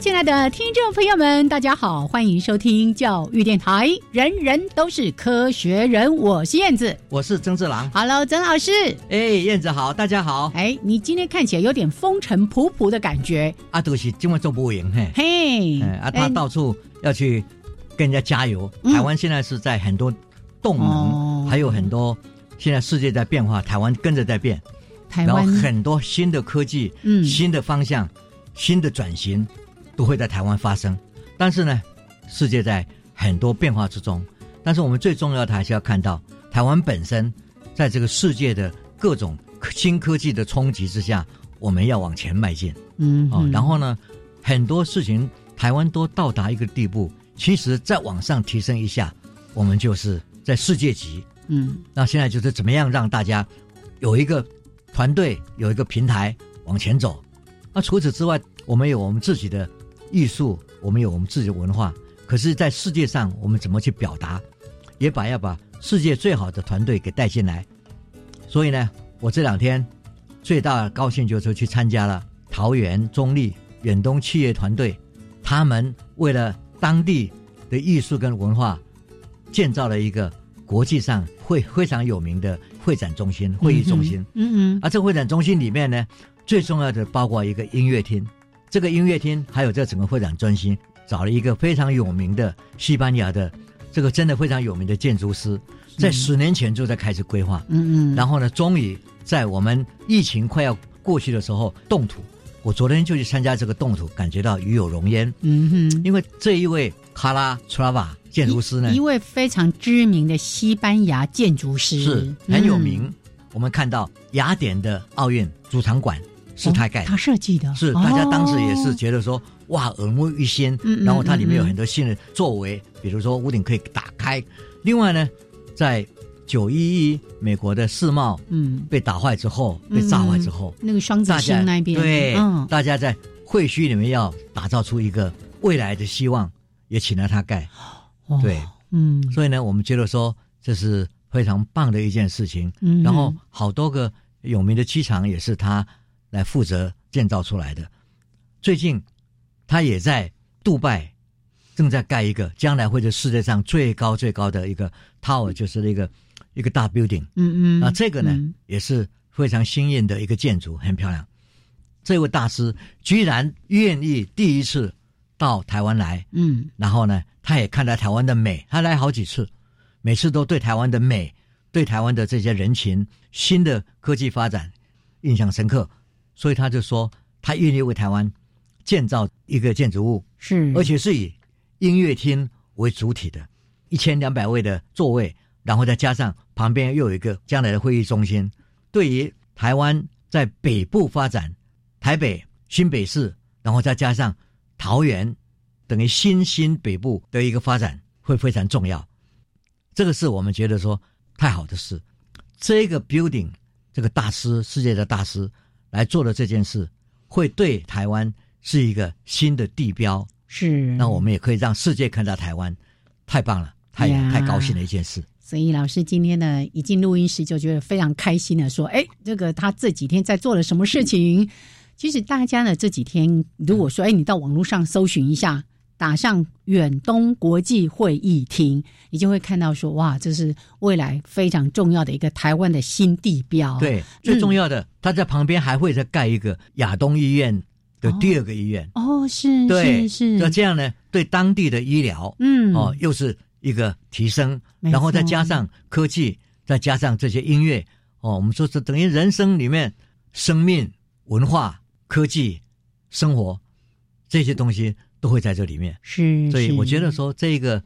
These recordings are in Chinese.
亲爱的听众朋友们，大家好，欢迎收听教育电台，人人都是科学人，我是燕子，我是曾志郎。Hello，曾老师。哎，燕子好，大家好。哎，你今天看起来有点风尘仆仆的感觉。阿都是今晚做不赢嘿。嘿，啊，他到处要去跟人家加油。台湾现在是在很多动能，还有很多现在世界在变化，台湾跟着在变。台湾很多新的科技，嗯，新的方向。新的转型都会在台湾发生，但是呢，世界在很多变化之中，但是我们最重要的还是要看到台湾本身在这个世界的各种新科技的冲击之下，我们要往前迈进。嗯，哦，然后呢，很多事情台湾都到达一个地步，其实再往上提升一下，我们就是在世界级。嗯，那现在就是怎么样让大家有一个团队，有一个平台往前走。那除此之外，我们有我们自己的艺术，我们有我们自己的文化。可是，在世界上，我们怎么去表达？也把要把世界最好的团队给带进来。所以呢，我这两天最大的高兴就是去参加了桃园中立远东企业团队，他们为了当地的艺术跟文化，建造了一个国际上会非常有名的会展中心、会议中心。嗯嗯。而这个会展中心里面呢？最重要的包括一个音乐厅，这个音乐厅还有这整个会展中心，找了一个非常有名的西班牙的，这个真的非常有名的建筑师，在十年前就在开始规划，嗯嗯，然后呢，终于在我们疫情快要过去的时候动土。我昨天就去参加这个动土，感觉到与有荣焉，嗯哼，因为这一位卡拉特拉瓦建筑师呢，一位非常知名的西班牙建筑师，是很有名。我们看到雅典的奥运主场馆。是他盖的，他设计的，是大家当时也是觉得说哇耳目一新，然后它里面有很多新的作为，比如说屋顶可以打开。另外呢，在九一一美国的世贸嗯被打坏之后，被炸坏之后，那个双子星那边对，大家在会墟里面要打造出一个未来的希望，也请了他盖，对，嗯，所以呢，我们觉得说这是非常棒的一件事情。嗯，然后好多个有名的机场也是他。来负责建造出来的。最近，他也在杜拜正在盖一个，将来会是世界上最高最高的一个 tower，就是那个一个大 building。嗯嗯。那这个呢，也是非常新颖的一个建筑，很漂亮。这位大师居然愿意第一次到台湾来，嗯，然后呢，他也看到台湾的美，他来好几次，每次都对台湾的美，对台湾的这些人情、新的科技发展印象深刻。所以他就说，他愿意为台湾建造一个建筑物，是，而且是以音乐厅为主体的，一千两百位的座位，然后再加上旁边又有一个将来的会议中心。对于台湾在北部发展，台北、新北市，然后再加上桃园，等于新兴北部的一个发展，会非常重要。这个是我们觉得说太好的事。这个 building，这个大师，世界的大师。来做的这件事，会对台湾是一个新的地标。是，那我们也可以让世界看到台湾，太棒了，太太高兴的一件事。所以老师今天呢，一进录音室就觉得非常开心的说：“哎，这个他这几天在做了什么事情？”其实大家呢这几天，如果说哎，你到网络上搜寻一下。打上远东国际会议厅，你就会看到说，哇，这是未来非常重要的一个台湾的新地标。对，最重要的，它在旁边还会再盖一个亚东医院的第二个医院。哦，是，对，是。那这样呢，对当地的医疗，嗯，哦，又是一个提升，然后再加上科技，再加上这些音乐，哦，我们说是等于人生里面生命、文化、科技、生活这些东西都会在这里面。是，所以我觉得说这个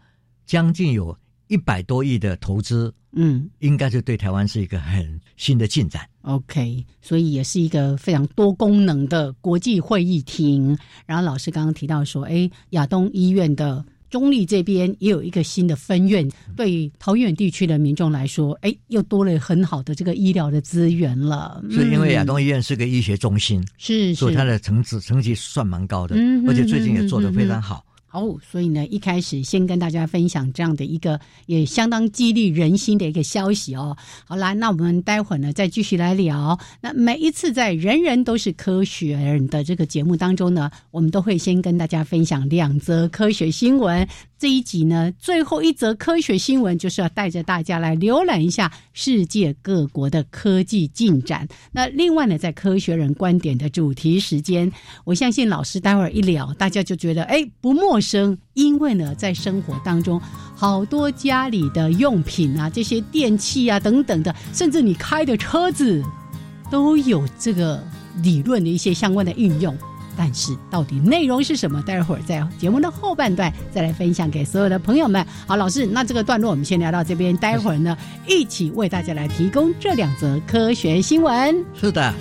将近有一百多亿的投资。嗯，应该是对台湾是一个很新的进展。OK，所以也是一个非常多功能的国际会议厅。然后老师刚刚提到说，哎，亚东医院的中立这边也有一个新的分院，对桃园地区的民众来说，哎，又多了很好的这个医疗的资源了。是因为亚东医院是个医学中心，是，所以它的层次成绩算蛮高的，而且最近也做得非常好。哦，所以呢，一开始先跟大家分享这样的一个也相当激励人心的一个消息哦。好啦，那我们待会儿呢再继续来聊。那每一次在人人都是科学人的这个节目当中呢，我们都会先跟大家分享两则科学新闻。这一集呢，最后一则科学新闻就是要带着大家来浏览一下世界各国的科技进展。那另外呢，在科学人观点的主题时间，我相信老师待会儿一聊，大家就觉得哎不陌生，生因为呢，在生活当中，好多家里的用品啊，这些电器啊等等的，甚至你开的车子，都有这个理论的一些相关的运用。但是到底内容是什么？待会儿在节目的后半段再来分享给所有的朋友们。好，老师，那这个段落我们先聊到这边，待会儿呢一起为大家来提供这两则科学新闻。是的。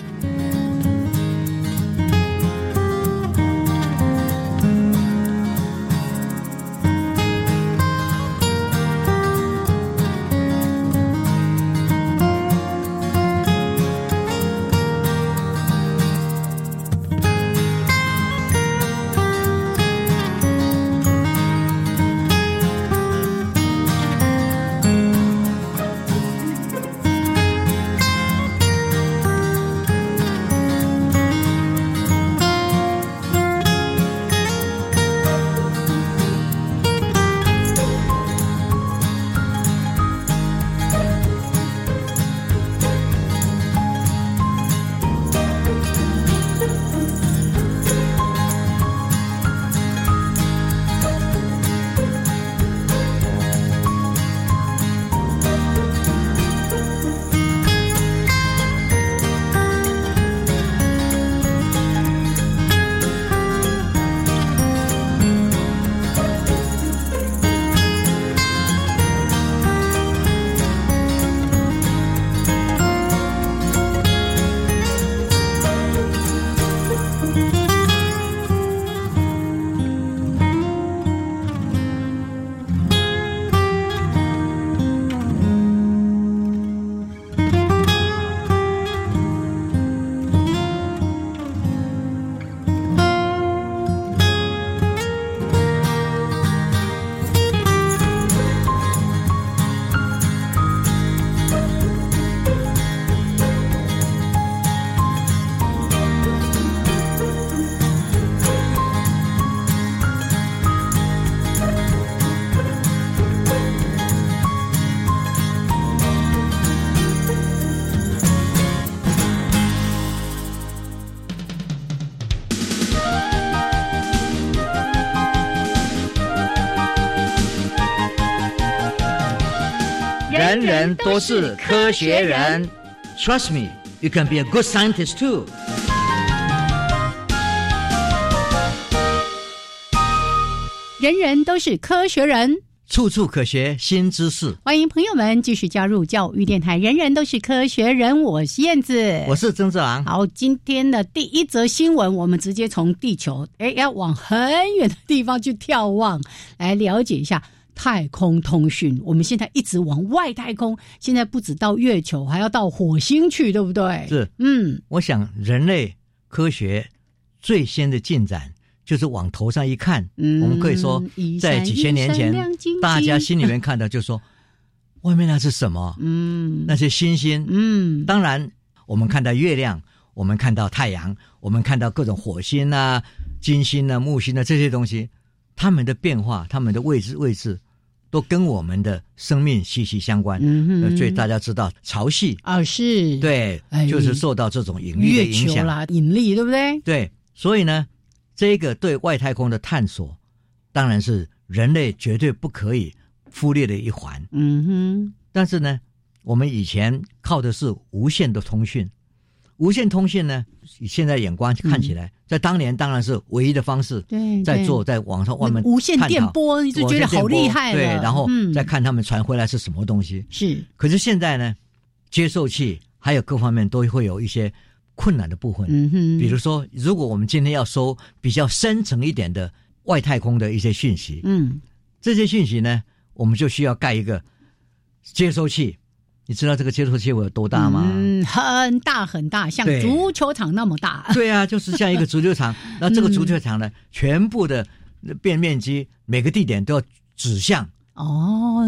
都是科学人，Trust me, you can be a good scientist too。人人都是科学人，处处可学新知识。欢迎朋友们继续加入教育电台。人人都是科学人，我是燕子，我是曾志昂。好，今天的第一则新闻，我们直接从地球，哎，要往很远的地方去眺望，来了解一下。太空通讯，我们现在一直往外太空，现在不止到月球，还要到火星去，对不对？是，嗯，我想人类科学最先的进展就是往头上一看，嗯，我们可以说在几千年前，大家心里面看到就说，外面那是什么？嗯，那些星星，嗯，当然我们看到月亮，我们看到太阳，我们看到各种火星啊、金星啊、木星啊这些东西，它们的变化，它们的位置位置。都跟我们的生命息息相关，嗯所以大家知道潮汐啊，是对，就是受到这种引力的影响啦，引力对不对？对，所以呢，这个对外太空的探索，当然是人类绝对不可以忽略的一环。嗯哼。但是呢，我们以前靠的是无线的通讯，无线通信呢，以现在眼光看起来，在当年当然是唯一的方式。对，在做在网上外面无线电波，你就觉得好厉害对，然后再看他们传回来是什么东西。是。可是现在呢，接受器还有各方面都会有一些。困难的部分，嗯哼，比如说，如果我们今天要收比较深层一点的外太空的一些讯息，嗯，这些讯息呢，我们就需要盖一个接收器。你知道这个接触器有多大吗？嗯，很大很大，像足球场那么大。对啊，就是像一个足球场。那这个足球场呢，全部的变面积，每个地点都要指向哦，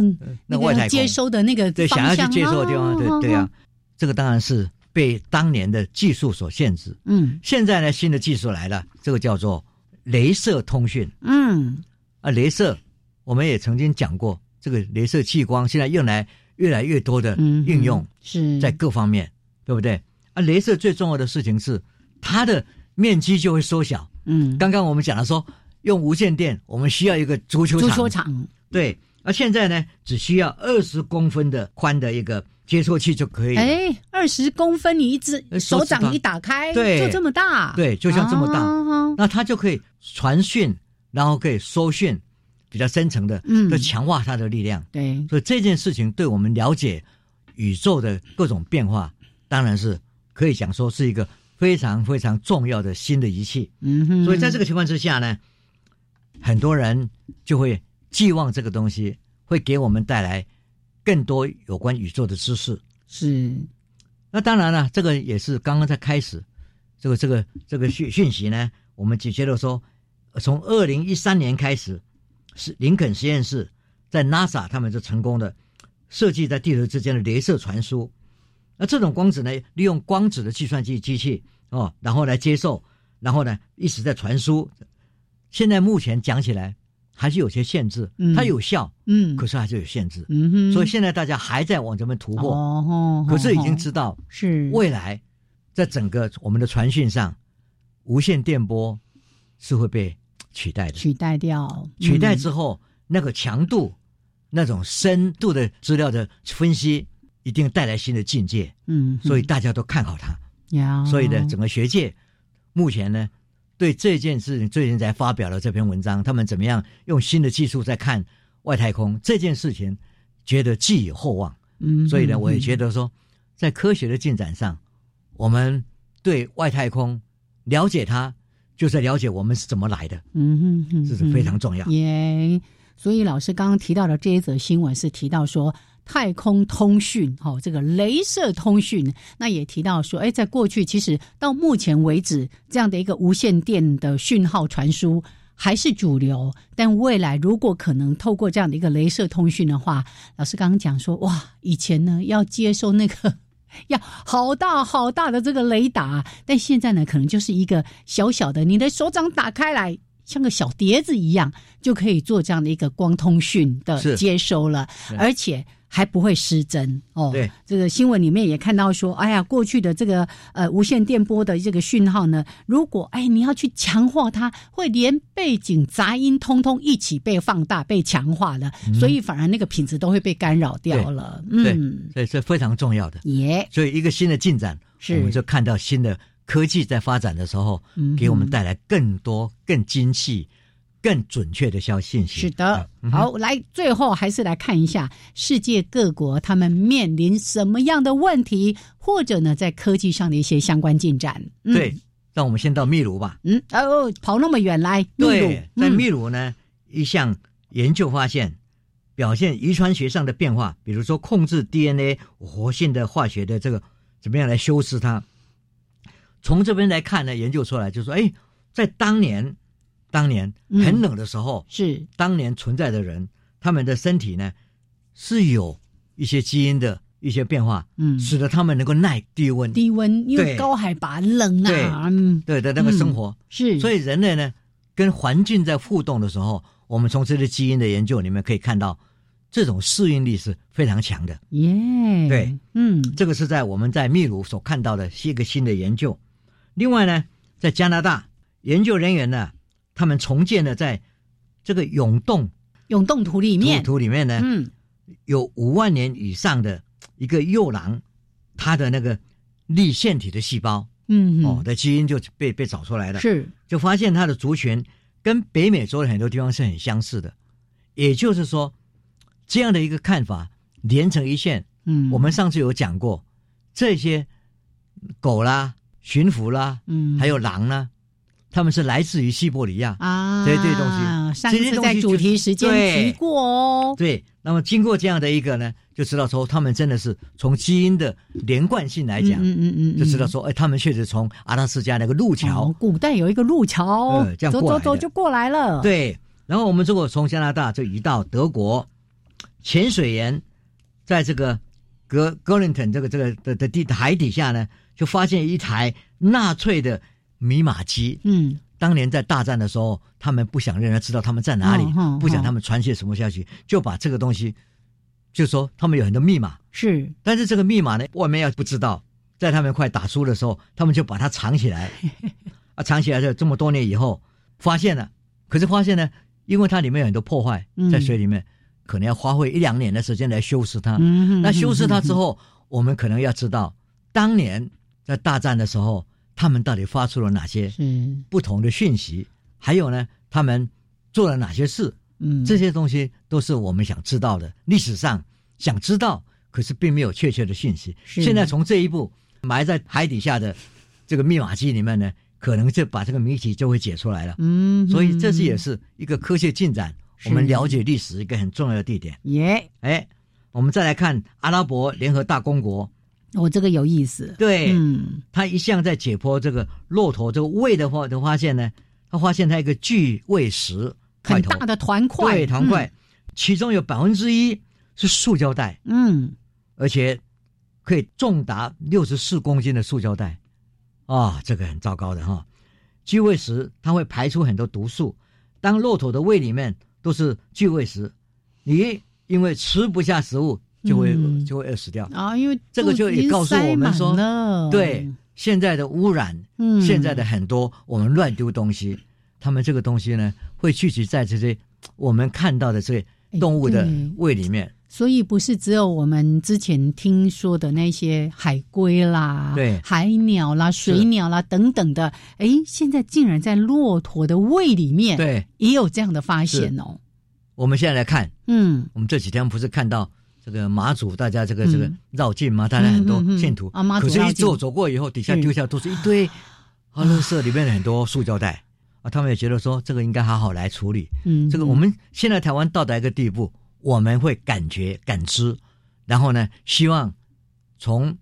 那外太空接收的那个对，想要去接收的地方，对对啊，这个当然是。被当年的技术所限制。嗯，现在呢，新的技术来了，这个叫做镭射通讯。嗯，啊，镭射，我们也曾经讲过，这个镭射激光现在用来越来越多的应用，是。在各方面，对不对？啊，镭射最重要的事情是它的面积就会缩小。嗯，刚刚我们讲了说，用无线电，我们需要一个足球足球场。对，而现在呢，只需要二十公分的宽的一个。接收器就可以，哎，二十公分，你一只手掌一打开，对，就这么大，对，就像这么大，那它就可以传讯，然后可以收讯，比较深层的，嗯，就强化它的力量，对，所以这件事情对我们了解宇宙的各种变化，当然是可以讲说是一个非常非常重要的新的仪器，嗯哼，所以在这个情况之下呢，很多人就会寄望这个东西会给我们带来。更多有关宇宙的知识。是，那当然了，这个也是刚刚在开始，这个这个这个讯讯息呢，我们就觉得说，从二零一三年开始，是林肯实验室在 NASA 他们就成功的设计在地球之间的镭射传输，那这种光子呢，利用光子的计算机机器哦，然后来接受，然后呢一直在传输，现在目前讲起来。还是有些限制，它有效，嗯，可是还是有限制，嗯哼，所以现在大家还在往这边突破，哦，可是已经知道是未来，在整个我们的传讯上，无线电波是会被取代的，取代掉，取代之后那个强度、那种深度的资料的分析，一定带来新的境界，嗯，所以大家都看好它，所以呢，整个学界目前呢。对这件事情，最近才发表了这篇文章，他们怎么样用新的技术在看外太空这件事情，觉得寄予厚望。嗯，所以呢，我也觉得说，在科学的进展上，我们对外太空了解它，就是了解我们是怎么来的。嗯哼哼，这是非常重要。耶，所以老师刚刚提到的这一则新闻是提到说。太空通讯，哈，这个镭射通讯，那也提到说，哎，在过去其实到目前为止，这样的一个无线电的讯号传输还是主流。但未来如果可能透过这样的一个镭射通讯的话，老师刚刚讲说，哇，以前呢要接收那个要好大好大的这个雷达，但现在呢可能就是一个小小的，你的手掌打开来像个小碟子一样，就可以做这样的一个光通讯的接收了，而且。还不会失真哦。对，这个新闻里面也看到说，哎呀，过去的这个呃无线电波的这个讯号呢，如果哎你要去强化它，会连背景杂音通通一起被放大、被强化了，所以反而那个品质都会被干扰掉了。嗯，所以这非常重要的。耶，所以一个新的进展，我们就看到新的科技在发展的时候，给我们带来更多、更精细。更准确的消信息是的，好，来最后还是来看一下世界各国他们面临什么样的问题，或者呢在科技上的一些相关进展。对，让我们先到秘鲁吧。嗯，哦，跑那么远来秘鲁，在秘鲁呢，一项研究发现，表现遗传学上的变化，比如说控制 DNA 活性的化学的这个怎么样来修饰它。从这边来看呢，研究出来就说，哎，在当年。当年很冷的时候，是当年存在的人，他们的身体呢是有一些基因的一些变化，嗯，使得他们能够耐低温。低温，因为高海拔冷啊，对的那个生活是。所以人类呢跟环境在互动的时候，我们从这些基因的研究里面可以看到，这种适应力是非常强的。耶，对，嗯，这个是在我们在秘鲁所看到的是一个新的研究。另外呢，在加拿大研究人员呢。他们重建了在这个永冻永冻土里面。土里面呢，嗯，有五万年以上的一个幼狼，它的那个立腺体的细胞，嗯哦的基因就被被找出来了，是。就发现它的族群跟北美洲的很多地方是很相似的，也就是说，这样的一个看法连成一线。嗯，我们上次有讲过，这些狗啦、驯服啦，嗯。还有狼呢，他们是来自于西伯利亚。啊，这些东西上次在主题时间提过哦，对，那么经过这样的一个呢，就知道说他们真的是从基因的连贯性来讲，嗯嗯嗯嗯，就知道说，哎，他们确实从阿拉斯加那个路桥，哦，古代有一个路桥，呃这样走走走就过来了，，对。然后我们如果从加拿大就移到德国，潜水员在这个格格林顿这个这个的的地海底下呢，就发现一台纳粹的密码机。嗯。当年在大战的时候，他们不想让人知道他们在哪里，不想他们传些什么消息，就把这个东西，就说他们有很多密码，是，但是这个密码呢，外面要不知道，在他们快打输的时候，他们就把它藏起来，啊，藏起来之后，这么多年以后发现了，可是发现呢，因为它里面有很多破坏嗯，在水里面，可能要花费一两年的时间来修饰它。嗯，那修饰它之后，后，我们可能要知道，当年在大战的时候，他们到底发出了哪些是，不同的讯息，还有呢，他们做了哪些事，嗯，这些东西都是我们想知道的，历史上想知道，可是并没有确切的讯息。现在从这一步埋在海底下的这个密码机里面呢，可能就把这个谜题就会解出来了。嗯，所以这是也是是一个科学进展，我们了解历史一个很重要的地点。耶，哎，我们再来看阿拉伯联合大公国，我这个有意思，对，嗯。他一向在解剖这个骆驼这个胃的话就发现呢，他发现它一个巨胃石，很大的团块，对团块，其中有百分之一是塑胶袋，嗯，而且可以重达六十四公斤的塑胶袋，啊，这个很糟糕的哈。聚胃石它会排出很多毒素，当骆驼的胃里面都是聚胃石，你因为吃不下食物就会、嗯。就会饿死掉。啊，因为这个就也告诉我们说对，现在的污染，嗯，现在的很多我们乱丢东西，他们这个东西呢会聚集在这些我们看到的这些动物的胃里面。所以不是只有我们之前听说的那些海龟啦、对。海鸟啦、水鸟啦等等的，哎，现在竟然在骆驼的胃里面，，对，也有这样的发现哦。我们现在来看，嗯，我们这几天不是看到这个马祖大家这个这个嗯。绕境嘛？大家很多信徒可是，一走走过以后，底下丢下都是一堆啊，垃圾里面的很多塑胶袋。啊，他们也觉得说这个应该好好来处理。嗯，这个我们现在台湾到达一个地步，我们会感觉感知，然后呢，希望从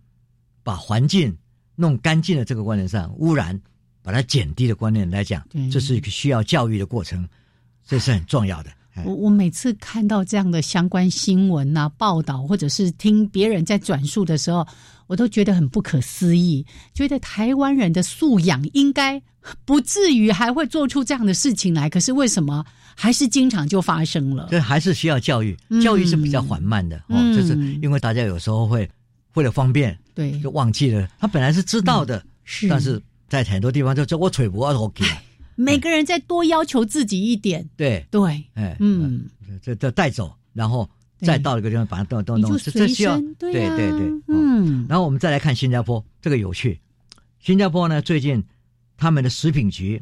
把环境弄干净的这个观念上，污染把它减低的观念来讲，这是一个需要教育的过程，这是很重要的。哎。我我每次看到这样的相关新闻呐、报道，或者是听别人在转述的时候，我都觉得很不可思议，觉得台湾人的素养应该不至于还会做出这样的事情来，可是为什么还是经常就发生了？这还是需要教育嗯，教育是比较缓慢的、嗯哦，就是因为大家有时候会为了方便对，就忘记了，他本来是知道的，是，但是在很多地方就就我腿不 OK，每个人再多要求自己一点，对，对，哎，嗯，这这带走，然后再到一个地方把它弄弄弄，这这需要身，对啊对对，嗯。嗯，然后我们再来看新加坡，这个有趣。新加坡呢，最近他们的食品局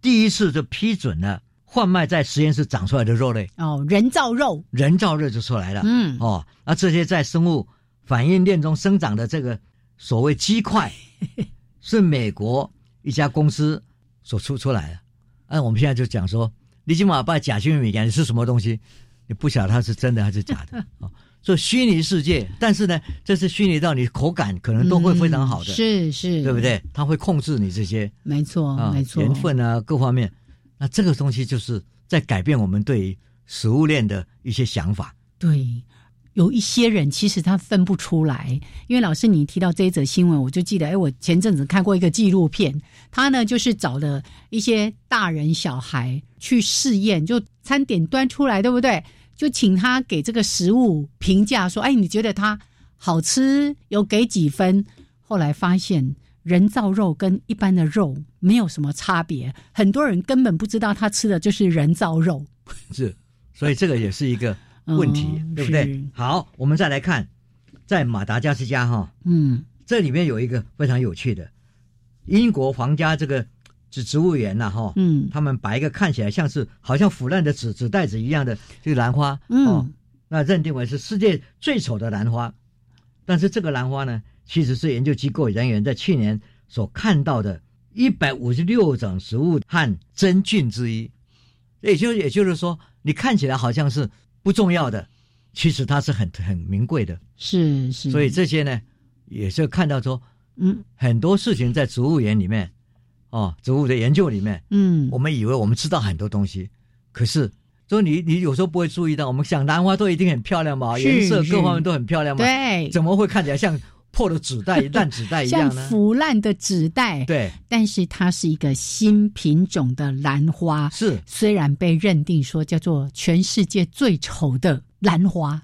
第一次就批准了贩卖在实验室长出来的肉类，哦，人造肉，人造肉就出来了。嗯，哦，那这些在生物反应链中生长的这个所谓鸡块，是美国一家公司所出出来的。那我们现在就讲说，你起码把假新闻米干是什么东西，你不晓得它是真的还是假的啊、哦？所以虚拟世界，但是呢，这是虚拟到你口感可能都会非常好的，嗯是是，对不？对？它会控制你这些没错，啊没错，盐分啊各方面。那这个东西就是在改变我们对于食物链的一些想法。对，有一些人其实他分不出来，因为老师你提到这一则新闻，我就记得，哎，我前阵子看过一个纪录片，他呢就是找了一些大人小孩去试验，就餐点端出来，对不对？就请他给这个食物评价，说，哎，你觉得它好吃，有给几分？后来发现。人造肉跟一般的肉没有什么差别，很多人根本不知道他吃的就是人造肉。是，所以这个也是一个问题，对不对？好，我们再来看，在马达加斯加哈，嗯，这里面有一个非常有趣的，英国皇家这个植植物园呐，哈，嗯，他们把一个看起来像是好像腐烂的纸纸袋子一样的这个兰花，嗯，那认定为是世界最丑的兰花，但是这个兰花呢，其实是研究机构人员在去年所看到的。一百五十六种植物和真菌之一，也就也就是说，你看起来好像是不重要的，其实它是很很名贵的。是是。所以这些呢，也是看到说，嗯，很多事情在植物园里面，哦，植物的研究里面，嗯，我们以为我们知道很多东西，可是，说你你有时候不会注意到，我们想兰花都一定很漂亮嘛，颜色各方面都很漂亮嘛，对，怎么会看起来像？破的纸袋、烂纸袋一样呢，像腐烂的纸袋。对，但是它是一个新品种的兰花。是，虽然被认定说叫做全世界最丑的兰花，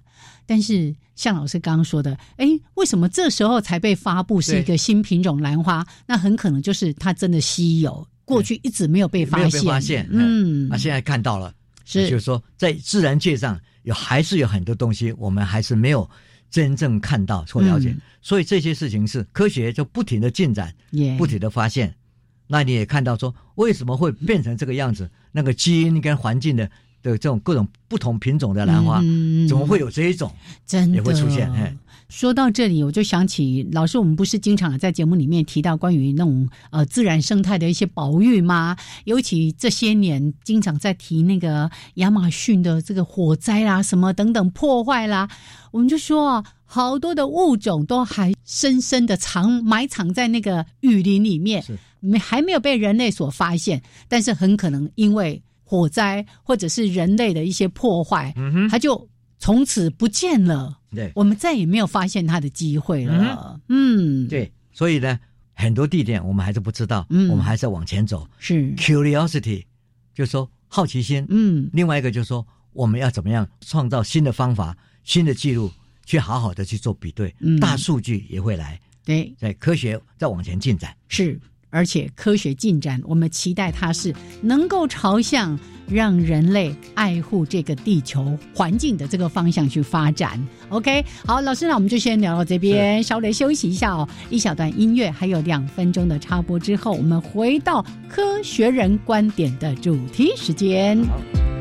但是像老师刚刚说的，哎，为什么这时候才被发布是一个新品种兰花？那很可能就是它真的稀有，过去一直没有被发现。发现，嗯，那现在看到了，是，就是说在自然界上有还是有很多东西，我们还是没有。真正看到或了解，所以这些事情是科学就不停的进展，不停的发现。那你也看到说，为什么会变成这个样子？那个基因跟环境的的这种各种不同品种的兰花，怎么会有这一种？真的也会出现？哎。说到这里，我就想起老师，我们不是经常在节目里面提到关于那种呃自然生态的一些保育吗？尤其这些年，经常在提那个亚马逊的这个火灾啦、什么等等破坏啦，我们就说啊，好多的物种都还深深的藏埋藏在那个雨林里面，没还没有被人类所发现，但是很可能因为火灾或者是人类的一些破坏，它就。从此不见了，对，我们再也没有发现它的机会了。嗯，对，所以呢，很多地点我们还是不知道，嗯，我们还是要往前走。是 curiosity，就是说好奇心。嗯，另外一个就是说，我们要怎么样创造新的方法、新的记录，去好好的去做比对。嗯，大数据也会来。对，在科学在往前进展。是。而且科学进展，我们期待它是能够朝向让人类爱护这个地球环境的这个方向去发展。OK，好，老师，那我们就先聊到这边，稍微休息一下哦，一小段音乐，还有两分钟的插播之后，我们回到科学人观点的主题时间。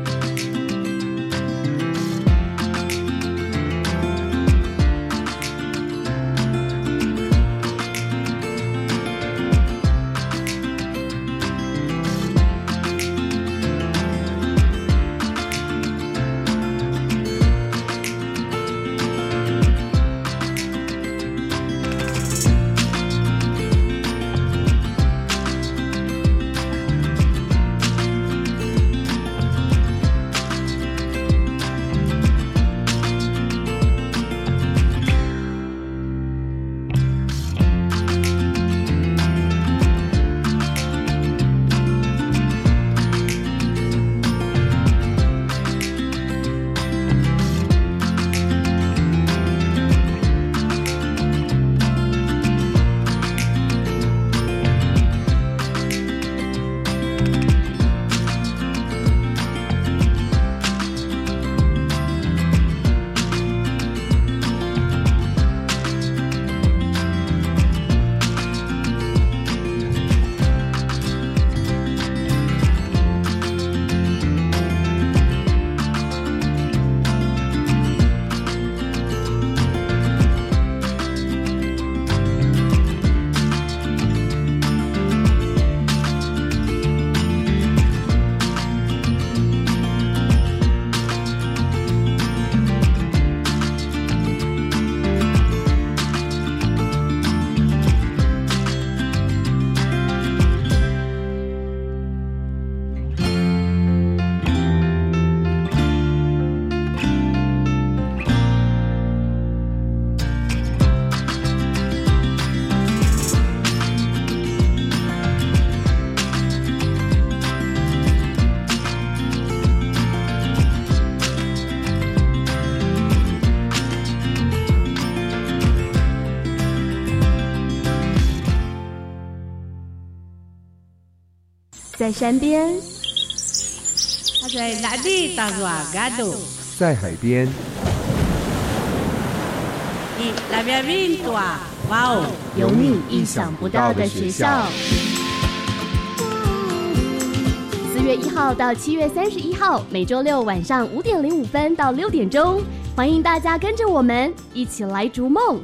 在山边，他在哪里打瓦嘎杜？在海边。你那边运多哇哦，有你意想不到的学校。四月一号到七月三十一号，每周六晚上五点零五分到六点钟，欢迎大家跟着我们一起来逐。梦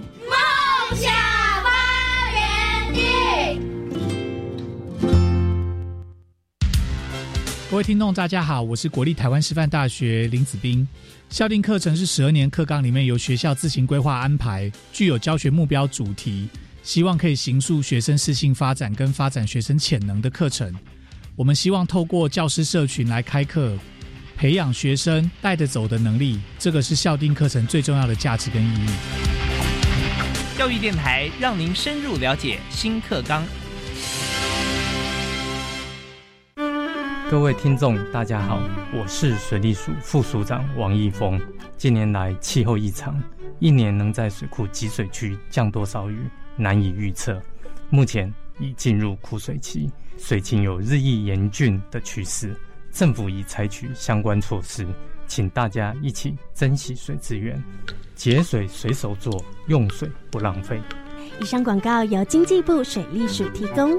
听众，大家好，我是国立台湾师范大学林子斌。校定课程是十二年课纲里面由学校自行规划安排，具有教学目标主题，希望可以形塑学生适性发展跟发展学生潜能的课程。我们希望透过教师社群来开课，培养学生带着走的能力，这个是校定课程最重要的价值跟意义。教育电台让您深入了解新课纲。各位听众，大家好，我是水利署副署长王义峰。近年来气候异常，一年能在水库集水区降多少雨难以预测。目前已进入枯水期，水情有日益严峻的趋势。政府已采取相关措施，请大家一起珍惜水资源，节水随手做，用水不浪费。以上广告由经济部水利署提供。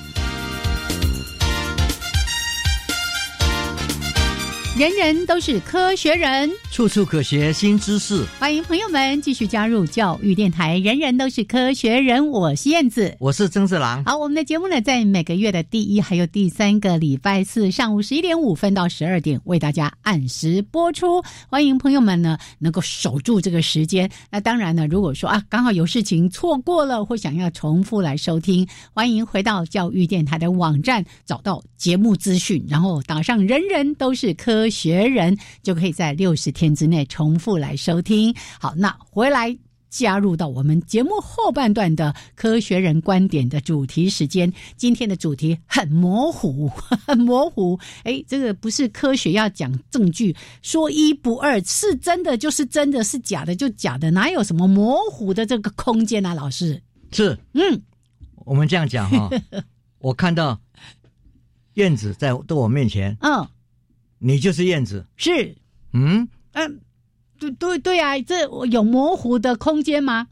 人人都是科学人，处处可学新知识。欢迎朋友们继续加入教育电台。人人都是科学人，我是燕子，我是曾志郎。好，我们的节目呢，在每个月的第一还有第三个礼拜四上午十一点五分到十二点，为大家按时播出。欢迎朋友们呢，能够守住这个时间。那当然呢，如果说啊，刚好有事情错过了，或想要重复来收听，欢迎回到教育电台的网站，找到节目资讯，然后打上“人人都是科”。学人就可以在六十天之内重复来收听。好，那回来加入到我们节目后半段的科学人观点的主题时间。今天的主题很模糊，很 模糊。哎，这个不是科学，要讲证据，说一不二，是真的就是真的，是假的就假的，哪有什么模糊的这个空间啊？老师是，嗯，我们这样讲哈，我看到燕子在在我面前，嗯。你就是燕子，是，嗯，嗯，对对对啊，这有模糊的空间吗？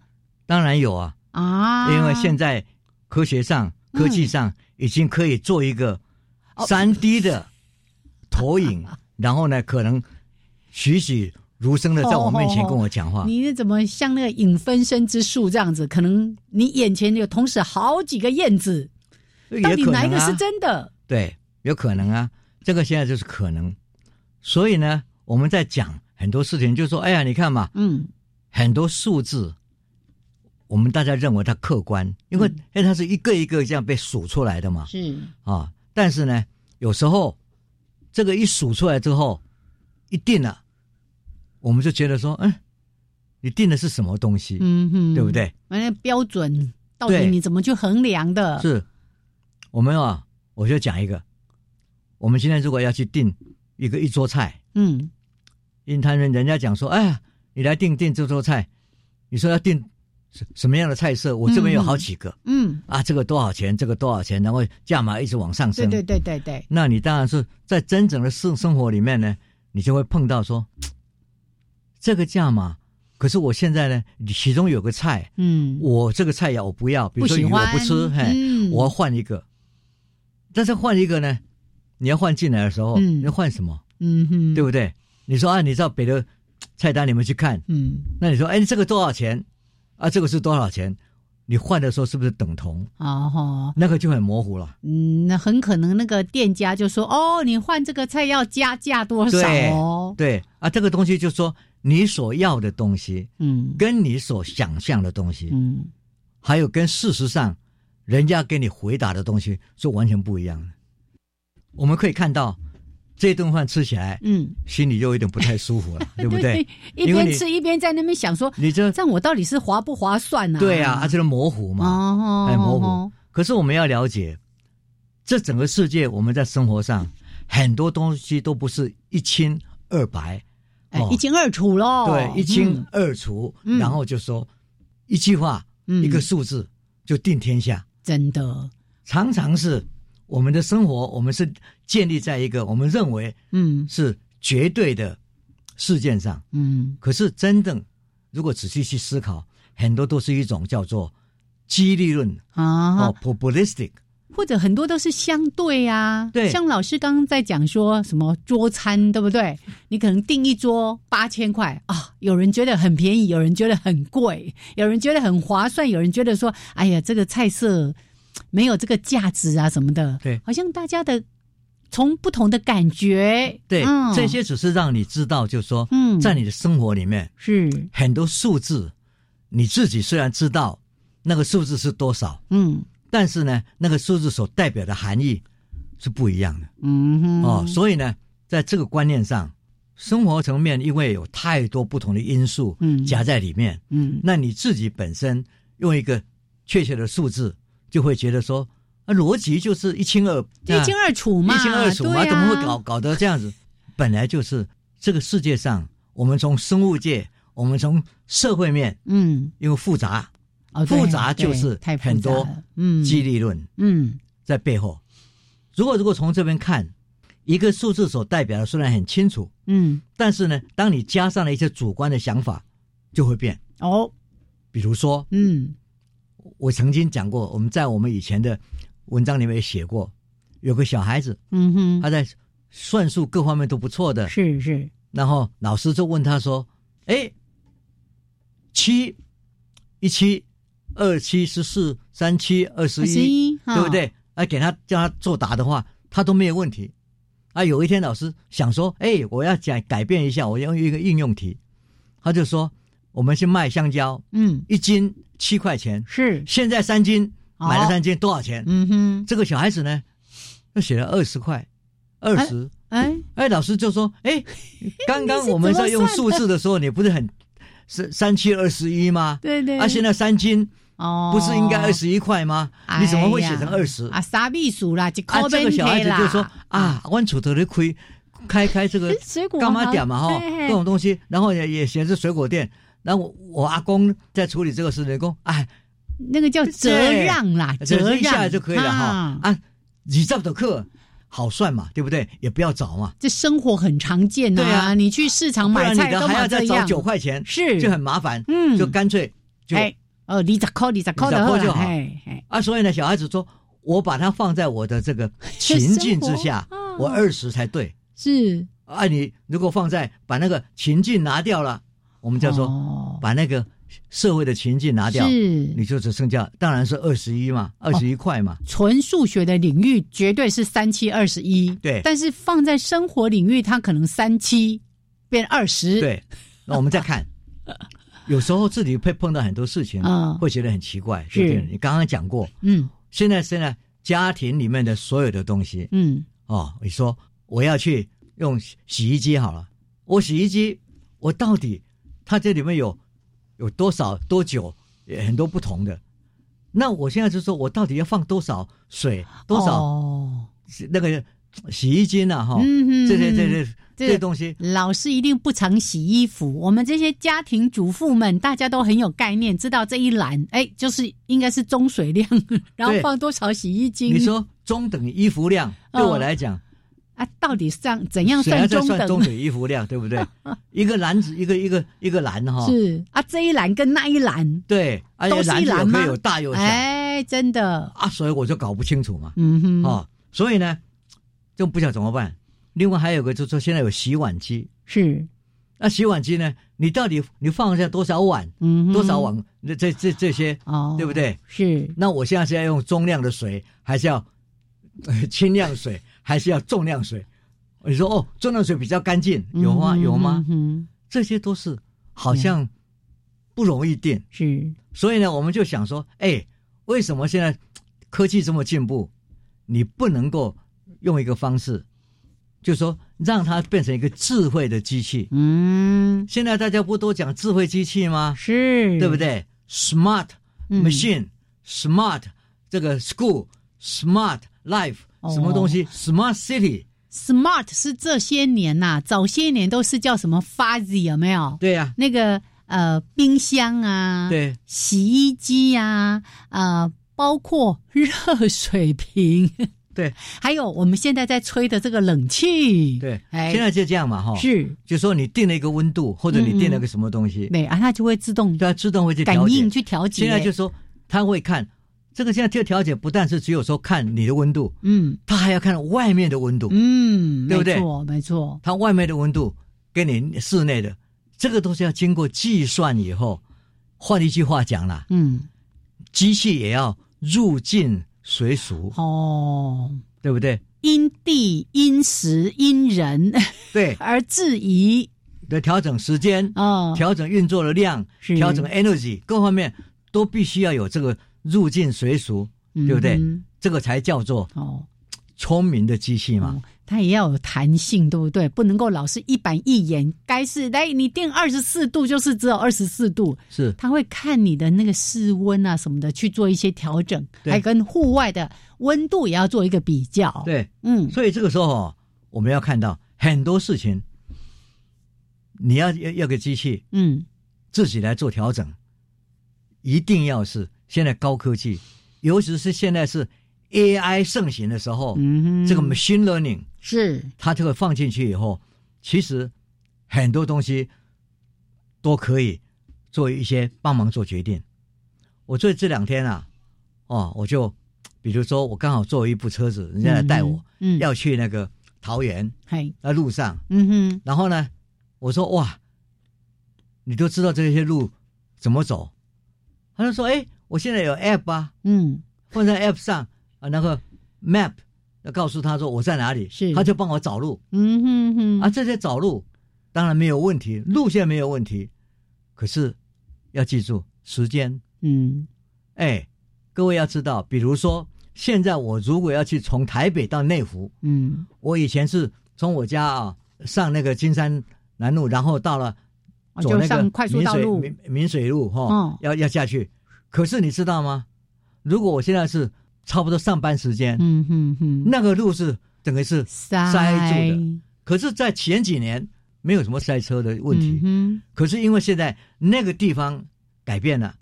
当然有啊，啊，因为现在科学上、科技上已经可以做一个三 D 的 投影，然后呢，可能栩栩如生的在我面前跟我讲话。你怎么像那个影分身之术这样子？可能你眼前有同时好几个燕子，到底哪一个是真的？对，有可能啊。这个现在就是可能，所以呢，我们在讲很多事情，就说，哎呀，你看嘛，嗯，很多数字，我们大家认为它客观，因为因为它是一个一个这样被数出来的嘛，是啊，但是呢，有时候这个一数出来之后，一定了，我们就觉得说，嗯，你定的是什么东西？嗯哼，对不对？完了标准到底你怎么去衡量的？是，我们啊，我就讲一个。我们今天如果要去订一个一桌菜，嗯，因他人人家讲说，哎呀，你来订订这桌菜，你说要订什什么样的菜色？我这边有好几个，嗯，啊，这个多少钱？这个多少钱？然后价码一直往上升，对对对对对。那你当然是在真正的生生活里面呢，你就会碰到说，这个价码，可是我现在呢，其中有个菜，嗯，我这个菜呀我不要，比如说鱼我不吃，嘿，我要换一个，但是换一个呢？你要换进来的时候，你要换什么？嗯哼，对不对？你说啊，你知道北的 菜单，里面去看，嗯，那你说，哎，这个多少钱？啊，这个是多少钱？你换的时候是不是等同？哦，那个就很模糊了。嗯，那很可能那个店家就说：“哦，你换这个菜要加价多少哦？”对啊，这个东西就说你所要的东西，嗯，跟你所想象的东西，嗯，还有跟事实上人家给你回答的东西是完全不一样的。我们可以看到。这顿饭吃起来，嗯，心里又有点不太舒服了，对不对？一边吃一边在那边想说，你这这样我到底是划不划算呢？对啊，而且模糊嘛，很模糊。可是我们要了解，这整个世界，我们在生活上很多东西都不是一清二白，哎，一清二楚喽。对，一清二楚，然后就说一句话，一个数字就定天下。真的，常常是。我们的生活，我们是建立在一个我们认为嗯。是绝对的事件上，嗯，可是真正如果仔细去思考，很多都是一种叫做激励论啊，哦，populistic，或者很多都是相对啊，对，像老师刚刚在讲说什么桌餐，对不对？你可能订一桌八千块啊，有人觉得很便宜，有人觉得很贵，有人觉得很划算，有人觉得说，哎呀，这个菜色。没有这个价值啊，什么的，对，好像大家的从不同的感觉，对，这些只是让你知道，就是说，嗯，在你的生活里面是。很多数字，你自己虽然知道那个数字是多少，嗯，但是呢，那个数字所代表的含义是不一样的，嗯，哦，所以呢，在这个观念上，生活层面因为有太多不同的因素，嗯，夹在里面，嗯，那你自己本身用一个确切的数字。就会觉得说，啊，逻辑就是一清二一清二楚嘛，一清二楚嘛，怎么会搞搞得这样子？本来就是这个世界上，我们从生物界，我们从社会面，嗯，因为复杂，哦，复杂就是很多，嗯，激励论，嗯，在背后。如果如果从这边看，一个数字所代表的虽然很清楚，嗯，但是呢，当你加上了一些主观的想法，就会变哦。比如说，嗯。我曾经讲过，我们在我们以前的文章里面也写过，有个小孩子，嗯哼，他在算术各方面都不错的，是是。然后老师就问他说：“哎，七一七二七十四三七二十一，对不对？啊，给他叫他作答的话，他都没有问题。啊，有一天老师想说：哎，我要改改变一下，我要用一个应用题。他就说：我们去卖香蕉，嗯，一斤。”七块钱是现在三斤买了三斤多少钱？嗯哼，这个小孩子呢，又写了二十块，二十哎哎，老师就说哎，刚刚我们在用数字的时候，你不是很是三七二十一吗？对对，啊，现在三斤哦，不是应该二十一块吗？你怎么会写成二十啊？傻秘书啦，这个小孩子就说啊，我出头的亏，开开这个 水果干嘛点嘛哈，各种东西，然后也也写是水果店。然后我我阿公在处理这个事情，公哎，那个叫折让啦，折让。一下就可以了哈。啊，你这的课好算嘛，对不对？也不要找嘛，这生活很常见对啊，你去市场买菜都还要再找九块钱，是。就很麻烦，嗯，就干脆就哎哦，你咋扣你咋扣的就好，啊，所以呢，小孩子说我把它放在我的这个情境之下，我二十才对，是。啊，你如果放在把那个情境拿掉了。我们叫做把那个社会的情境拿掉，你就只剩下当然是二十一嘛，二十一块嘛。纯数学的领域绝对是三七二十一，对。但是放在生活领域，它可能三七变二十。对。那我们再看，有时候自己会碰到很多事情，会觉得很奇怪，对不对？你刚刚讲过，嗯。现在现在家庭里面的所有的东西，嗯。哦，你说我要去用洗衣机好了，我洗衣机，我到底。它这里面有有多少多久，很多不同的。那我现在就说，我到底要放多少水，多少那个洗衣精啊？哈，这些这些这些东西，老师一定不常洗衣服。我们这些家庭主妇们，大家都很有概念，知道这一栏，哎，就是应该是中水量，然后放多少洗衣精。你说中等衣服量，对我来讲。啊，到底算怎样算中等？中等衣服量，对不对？一个篮子，一个一个一个篮哈。是啊，这一篮跟那一篮，对，都是一篮吗？有大有小。哎，真的啊，所以我就搞不清楚嘛。嗯哼。哦，所以呢，就不晓得怎么办。另外还有个，就是说现在有洗碗机。是。那洗碗机呢？你到底你放下多少碗，嗯，多少碗，那这这这些，哦，对不？对？是，那我现在是要用中量的水，还是要呃轻量水，还是要重量水？你说哦，重量水比较干净，有吗？有吗？嗯，这些都是好像不容易定。是，所以呢，我们就想说，哎，为什么现在科技这么进步，你不能够用一个方式，就说让它变成一个智慧的机器？嗯，现在大家不都讲智慧机器吗？是，对不？对？Smart 嗯 machine、Smart 这个 school、Smart life 哦什么东西、Smart city，Smart 是这些年呐、早些年都是叫什么 Fuzzy 有没有？对呀、那个呃，冰箱啊，，对。洗衣机呀、呃，包括热水瓶，对。还有我们现在在吹的这个冷气，对，哎，现在就这样嘛哈，是，就说你定了一个温度，或者你定了个什么东西，对啊，它就会自动对它自动会去感应去调节。现在就说它会看这个，现在这个调节不但是只有说看你的温度，嗯。他还要看外面的温度，嗯，对不对？没错，没错，它外面的温度跟你室内的，这个都是要经过计算以后。换一句话讲啦，嗯，机器也要入境随俗，哦，对不对？因地因时因人对，而质疑，的调整时间，哦，调整运作的量，是。调整 energy 各方面都必须要有这个入境随俗，对不对？嗯这个才叫做哦，聪明的机器嘛。哦它也要有弹性，对不对？不能够老是一板一眼，该是来你定二十四度就是只有二十四度，是它会看你的那个室温啊什么的去做一些调整，对还跟户外的温度也要做一个比较。，对，嗯，所以这个时候哦我们要看到很多事情，你要要要个机器嗯，自己来做调整，一定要是现在高科技，尤其是现在是 AI 盛行的时候，这个 machine learning 是。它这个放进去以后，其实很多东西都可以做一些帮忙做决定。我这这两天啊，哦，我就比如说我刚好坐一部车子，人家来带我，嗯，要去那个桃园，嘿，那路上，嗯哼，然后呢，我说哇，你都知道这些路怎么走？他就说，哎，我现在有 app 啊，嗯，放在 app 上啊，那个 map 要告诉他说我在哪里，是他就帮我找路。嗯哼哼，啊，这些找路当然没有问题，路线没有问题，可是要记住时间。嗯哎，各位要知道，比如说现在我如果要去从台北到内湖，嗯我以前是从我家啊上那个金山南路，然后到了哦走那个就上快速道路明明水路哈、嗯要要下去。可是你知道吗？如果我现在是差不多上班时间，嗯哼哼，那个路是整个是塞塞住的。可是，在前几年没有什么塞车的问题。嗯可是因为现在那个地方改变了，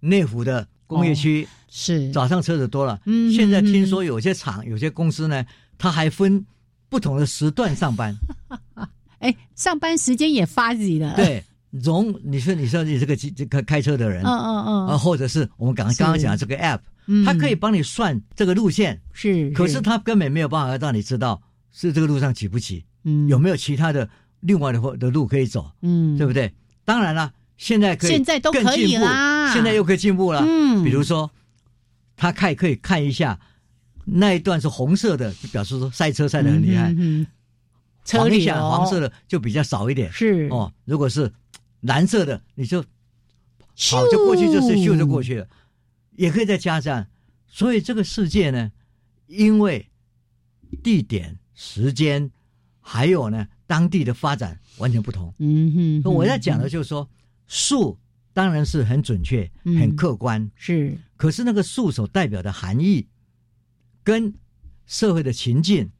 内湖的工业区哼，是，早上车子多了。嗯现在听说有些厂、有些公司呢，它还分不同的时段上班。哎，上班时间也发起了，，对，容你说你说你这个机这个开车的人嗯嗯嗯，啊，或者是我们刚是刚刚讲的这个 app，嗯它可以帮你算这个路线，是，可是它根本没有办法让你知道是这个路上挤不挤，嗯。有没有其他的另外的的路可以走，嗯，对不对？当然了，现在可以现在都可以更进步啦。现在又可以进步了。嗯。比如说，他看可以看一下那一段是红色的，就表示说赛车赛得很厉害；嗯哼哼车黄一下黄色的就比较少一点。是。哦，如果是蓝色的，你就跑就过去，就是咻就过去了，也可以再加上。所以这个世界呢，因为地点、时间，还有呢当地的发展完全不同。嗯哼哼，我要讲的就是说，数当然是很准确、嗯。很客观，是。可是那个数所代表的含义，跟社会的情境，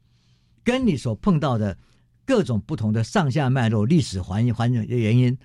跟你所碰到的各种不同的上下脉络、历史环环境的原因，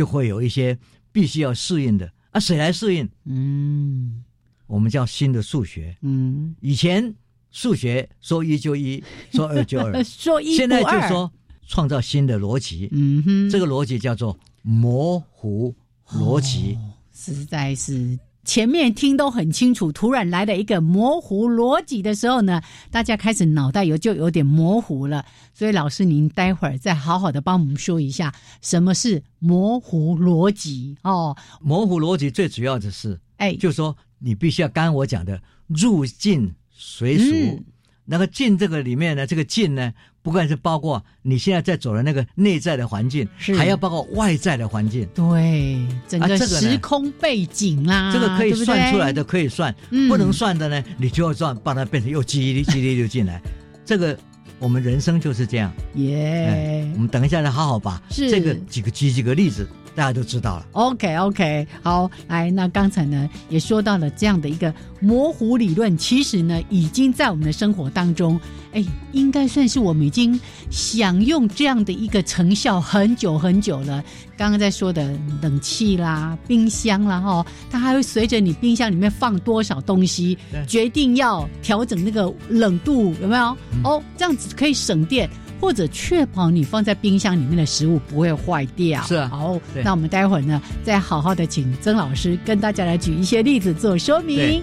就会有一些必须要适应的。啊，谁来适应？嗯我们叫新的数学。嗯，以前数学说一就一，说二就二，说一现在就说创造新的逻辑。嗯哼，这个逻辑叫做模糊逻辑。哦实在是前面听都很清楚，突然来了一个模糊逻辑的时候呢，大家开始脑袋有就有点模糊了。所以老师，您待会儿再好好的帮我们说一下什么是模糊逻辑哦。模糊逻辑最主要的是，哎，就是说你必须要刚刚我讲的入境随俗。那个境这个里面呢，这个境呢，不管是包括你现在在走的那个内在的环境，还要包括外在的环境。对，整个时空背景啦，这个可以算出来的可以算，不能算的呢，你就要算把它变成又记忆力、记忆力就进来。这个我们人生就是这样。耶，我们等一下再好好把这个几个举几个例子。大家都知道了。OK OK，好，来，那刚才呢也说到了这样的一个模糊理论，其实呢已经在我们的生活当中，哎，应该算是我们已经享用这样的一个成效很久很久了。刚刚在说的冷气啦、冰箱啦，哈，它还会随着你冰箱里面放多少东西，决定要调整那个冷度，有没有？哦，这样子可以省电。或者确保你放在冰箱里面的食物不会坏掉。是啊，好，那我们待会儿呢，再好好的请曾老师跟大家来举一些例子做说明。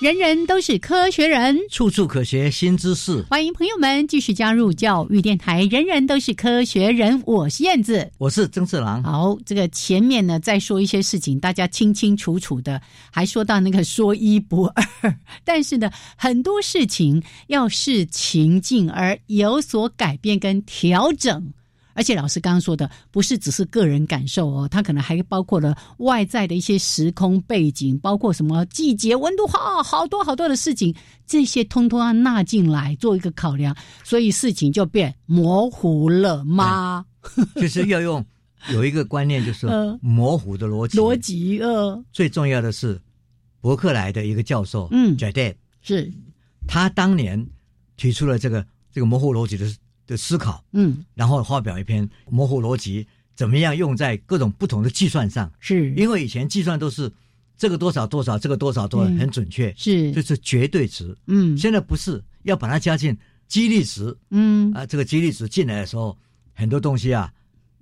人人都是科学人，处处可学新知识。欢迎朋友们继续加入教育电台。人人都是科学人，我是燕子，我是曾次郎。好，这个前面呢再说一些事情，大家清清楚楚的，还说到那个说一不二。但是呢，很多事情要视情境而有所改变跟调整。而且老师刚刚说的不是只是个人感受哦，它可能还包括了外在的一些时空背景，包括什么季节、温度，哈，好多好多的事情，这些通通要纳进来做一个考量，所以事情就变模糊了吗？就是要用有一个观念，就是模糊的逻辑。逻辑呃，最重要的是伯克莱的一个教授，嗯 j a d e 是他当年提出了这个这个模糊逻辑的。的思考，嗯，然后发表一篇模糊逻辑怎么样用在各种不同的计算上？是。因为以前计算都是这个多少多少，这个多少多少很准确，是。就是绝对值，嗯，现在不是要把它加进激励值，嗯。啊，这个激励值进来的时候，很多东西啊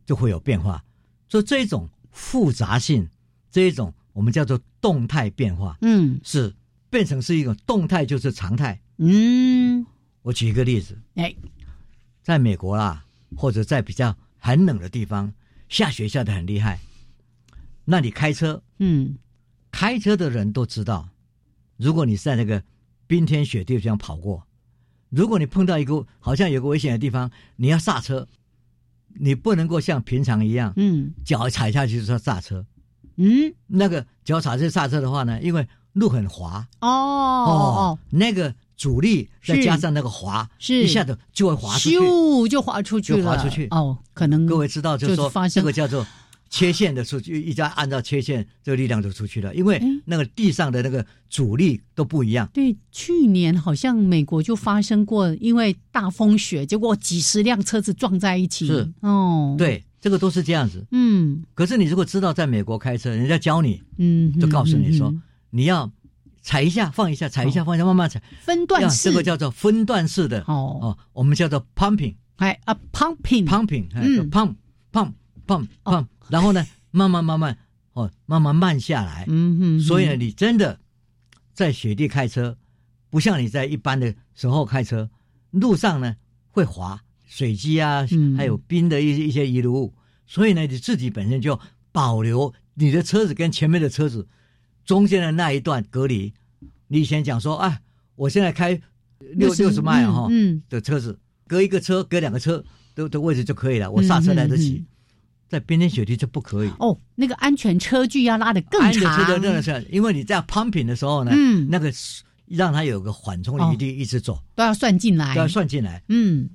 就会有变化，所以这种复杂性，这一种我们叫做动态变化，嗯，是变成是一种动态就是常态，嗯，我举一个例子，哎。在美国啦，或者在比较很冷的地方，下雪下的很厉害。那你开车，嗯，开车的人都知道，如果你是在那个冰天雪地这样跑过，如果你碰到一个好像有个危险的地方，你要刹车，你不能够像平常一样，嗯，脚踩下去就刹车，嗯，那个脚踩去刹车的话呢，因为路很滑，哦哦。哦，那个阻力，再加上那个滑，是。一下子就会滑出去。咻就滑出去了，就滑出去。哦，可能各位知道，就是说这个叫做切线的出去，一家按照切线，这个力量就出去了，因为哎。那个地上的那个阻力都不一样。对，去年好像美国就发生过，因为大风雪，结果几十辆车子撞在一起。是。哦，，对，这个都是这样子。嗯。可是你如果知道在美国开车，人家教你，嗯，就告诉你说你要踩一下，放一下，踩一下，放一下，慢慢踩。分段式，这个叫做分段式的哦，哦，我们叫做 pumping 哎啊，pumping。pumping，哎嗯。pump pump pump 哦。pump，然后呢，慢慢慢慢哦，慢慢慢下来。嗯嗯，所以呢，你真的在雪地开车，不像你在一般的时候开车，路上呢会滑水积啊，嗯。还有冰的一些一些遗留物，所以呢，你自己本身就保留你的车子跟前面的车子中间的那一段隔离。你以前讲说，啊，我现在开六六十迈哈嗯，的车子，隔一个车隔两个车的的位置就可以了，我刹车来得及。在冰天雪地就不可以。哦，那个安全车距要拉得更安全长，车的真的是，因为你在 pumping 的时候呢，嗯那个让它有个缓冲的余地，一直走，都要算进来，都要算进来。嗯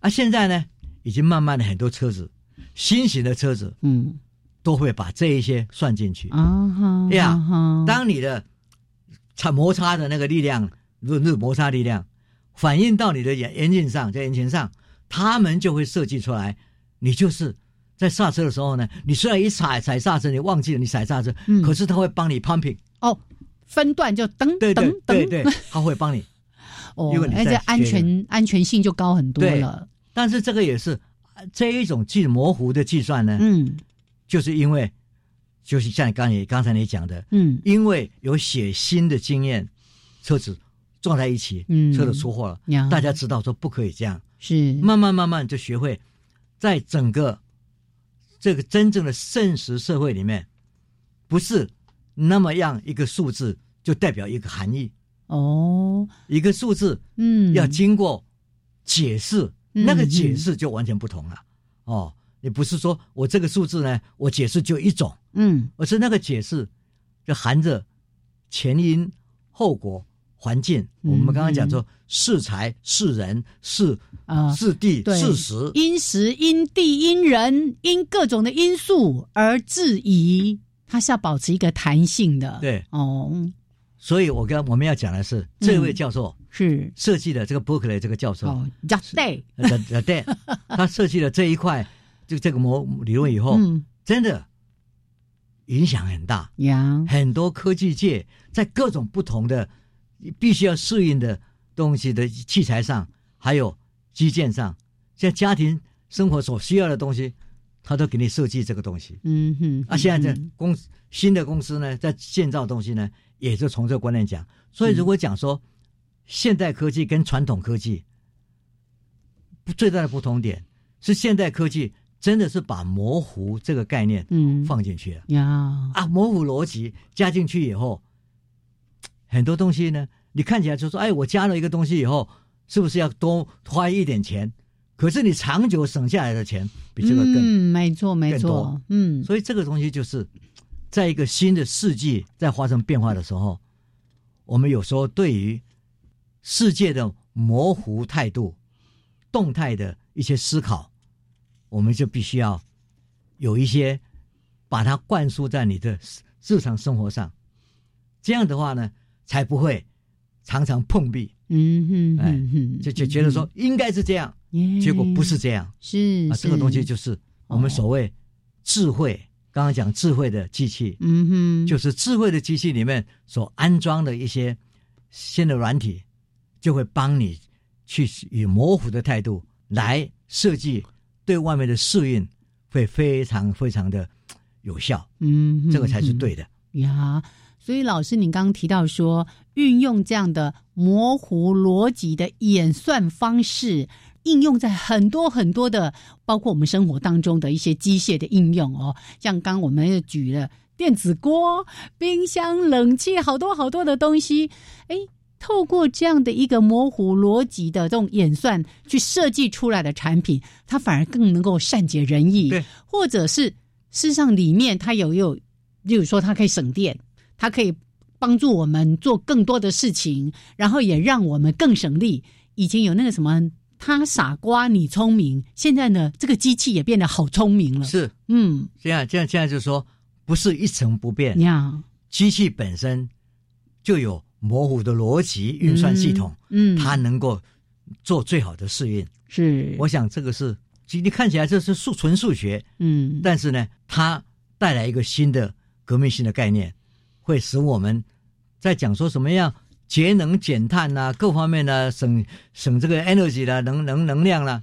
啊，现在呢，已经慢慢的很多车子，新型的车子嗯都会把这一些算进去。啊哈呀当你的擦摩擦的那个力量，论论摩擦力量，反映到你的眼眼镜上，在眼前上，他们就会设计出来，你就是在刹车的时候呢，你虽然一踩踩刹车，你忘记了你踩刹车，嗯。可是他会帮你 pumping，哦，分段就噔对对噔噔，对对，他会帮你。哦因为，你在而且安全安全性就高很多了，但是这个也是呃这一种计模糊的计算呢，嗯就是因为就是像你刚才刚才你讲的，嗯。因为有血腥的经验，车子撞在一起，嗯。车子出货了，呀。大家知道说不可以这样，是。慢慢慢慢就学会，在整个这个真正的现实社会里面，不是那么样一个数字就代表一个含义，哦，一个数字嗯，要经过解释，嗯那个解释就完全不同了。哦，你不是说我这个数字呢，我解释就一种，嗯。而是那个解释就含着前因、后果、环境。嗯。我们刚刚讲说是财、是人、是啊是地、是时。因时因地因人因各种的因素而质疑，它是要保持一个弹性的，对，哦，所以我跟我们要讲的是，这位教授是。设计的这个 Berkeley 这个教授，哦 day，呃呃对，他设计了这一块就这个模理论以后，嗯真的影响很大。呀，很多科技界在各种不同的必须要适应的东西的器材上，还有基建上，像家庭生活所需要的东西，他都给你设计这个东西。嗯哼，啊，现在这嗯公司新的公司呢，在建造东西呢，也是从这个观念讲。所以如果讲说现代科技跟传统科技最大的不同点是，现代科技真的是把模糊这个概念嗯放进去了。呀，啊，模糊逻辑加进去以后，很多东西呢，你看起来就说，哎，我加了一个东西以后，是不是要多花一点钱？可是你长久省下来的钱比这个更，嗯，没错没错嗯，所以这个东西就是 在一个新的世纪在发生变化的时候，我们有时候对于世界的模糊态度、动态的一些思考，我们就必须要有一些把它灌输在你的日常生活上，这样的话呢，才不会常常碰壁，嗯哼哎就就觉得说应该是这样，耶，结果不是这样。是啊。这个东西就是我们所谓智慧，刚刚讲智慧的机器，嗯哼，就是智慧的机器里面所安装的一些新的软体，就会帮你去以模糊的态度来设计对外面的适应，会非常非常的有效，嗯哼，这个才是哼对的。呀。所以老师，你刚刚提到说，运用这样的模糊逻辑的演算方式，应用在很多很多的，包括我们生活当中的一些机械的应用哦。像刚我们也举了电子锅、冰箱、冷气，好多好多的东西。哎，透过这样的一个模糊逻辑的这种演算去设计出来的产品，它反而更能够善解人意。对，或者是事实上里面它有有，例如说它可以省电，它可以。帮助我们做更多的事情，然后也让我们更省力。以前有那个什么。他傻瓜，你聪明。现在呢，这个机器也变得好聪明了。是，嗯，这样，这样，现在就是说，不是一成不变。呀，机器本身就有模糊的逻辑运算系统，嗯，它能够做最好的适应。是，我想这个是，你看起来这是数纯数学，嗯，但是呢，它带来一个新的革命性的概念，会使我们在讲说什么样。节能减碳呐，各方面呢，省省这个 energy 的能能能量啦，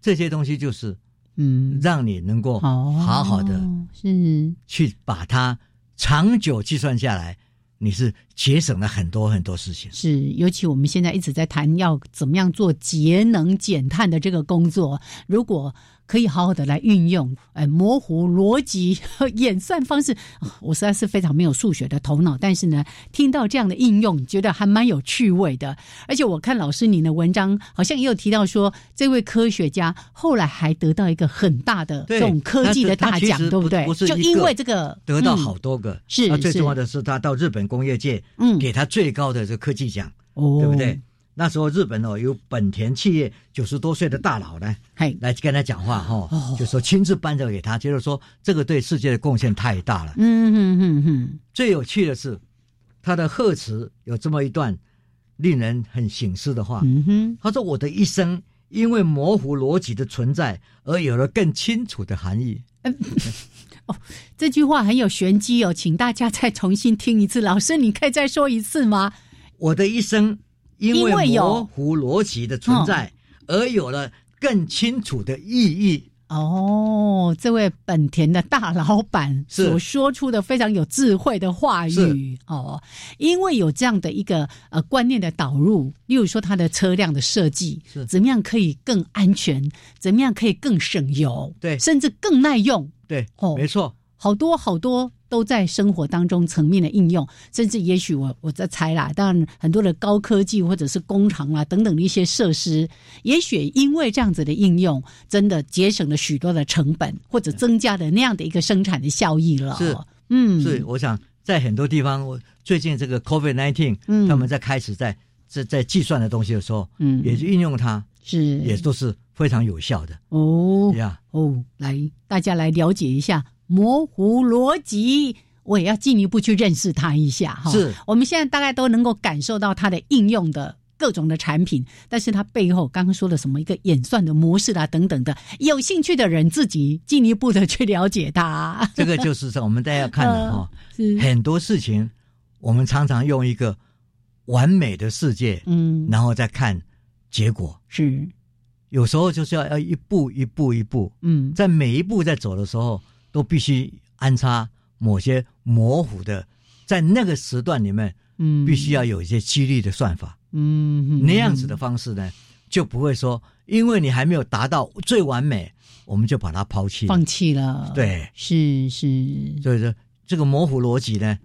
这些东西就是，嗯，让你能够好好的是去把它长久计算下来，你是节省了很多很多事情。是，尤其我们现在一直在谈要怎么样做节能减碳的这个工作，如果。可以好好的来运用，哎，模糊逻辑和 演算方式，我实在是非常没有数学的头脑，但是呢，听到这样的应用，觉得还蛮有趣味的。而且我看老师您的文章，好像也有提到说，这位科学家后来还得到一个很大的这种科技的大奖，对不对？就因为这个得到好多个，是最重要的是他到日本工业界，嗯，给他最高的这科技奖，哦，对不对？那时候日本哦有本田企业九十多岁的大佬呢，来跟他讲话哈，就说亲自颁奖给他，就是说这个对世界的贡献太大了。嗯嗯嗯嗯。最有趣的是，他的贺词有这么一段令人很醒思的话。嗯哼，他说：“我的一生因为模糊逻辑的存在而有了更清楚的含义。”哦，这句话很有玄机哦，请大家再重新听一次。老师，你可以再说一次吗？我的一生。因为模糊逻辑的存在，而有了更清楚的意义。哦，这位本田的大老板所说出的非常有智慧的话语哦，因为有这样的一个呃观念的导入，例如说他的车辆的设计，是怎么样可以更安全，怎么样可以更省油，对，甚至更耐用，对，哦，没错，好多好多。都在生活当中层面的应用，甚至也许我我在猜啦，当然很多的高科技或者是工厂啦等等的一些设施，也许因为这样子的应用，真的节省了许多的成本，或者增加了那样的一个生产的效益了。是，嗯，是，我想在很多地方，我最近这个 COVID nineteen，他们在开始在在在计算的东西的时候，嗯，也是运用它，是也都是非常有效的。哦呀，哦，来大家来了解一下。模糊逻辑，我也要进一步去认识它一下哈。是，我们现在大概都能够感受到它的应用的各种的产品，但是它背后刚刚说的什么一个演算的模式啊等等的，有兴趣的人自己进一步的去了解它。这个就是我们大家要看的 哈。很多事情，我们常常用一个完美的世界，嗯，然后再看结果是。有时候就是要要一步一步一步，嗯，在每一步在走的时候。都必须安插某些模糊的，在那个时段里面，嗯，必须要有一些激励的算法，嗯，那样子的方式呢，就不会说，因为你还没有达到最完美，我们就把它抛弃、放弃了。对，是是，所以说这个模糊逻辑呢，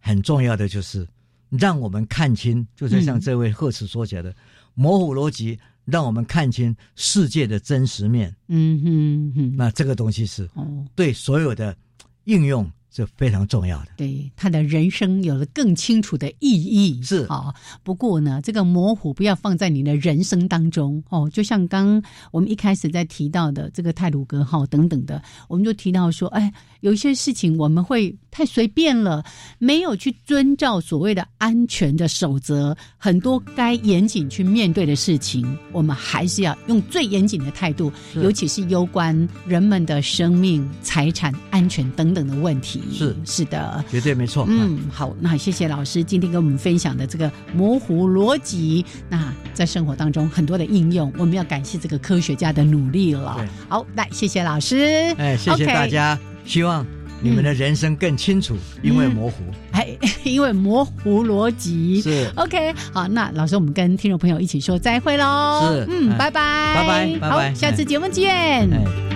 很重要的就是让我们看清，就是像这位贺词说起来的模糊逻辑。让我们看清世界的真实面。嗯哼哼，那这个东西是哦，对所有的应用是非常重要的。对他的人生有了更清楚的意义。是啊，不过呢，这个模糊不要放在你的人生当中哦。就像刚我们一开始在提到的这个泰鲁格号等等的，我们就提到说，哎，有一些事情我们会太随便了，没有去遵照所谓的安全的守则，很多该严谨去面对的事情，我们还是要用最严谨的态度，尤其是攸关人们的生命、财产安全等等的问题。是。是的，绝对没错。嗯，好，那谢谢老师今天跟我们分享的这个模糊逻辑，那在生活当中很多的应用，我们要感谢这个科学家的努力了。好，来谢谢老师，哎，谢谢大家，希望你们的人生更清楚，因为模糊，哎，因为模糊逻辑。是。OK。好，那老师，我们跟听众朋友一起说再会喽。是，嗯，拜拜，拜拜，拜拜，下次节目见。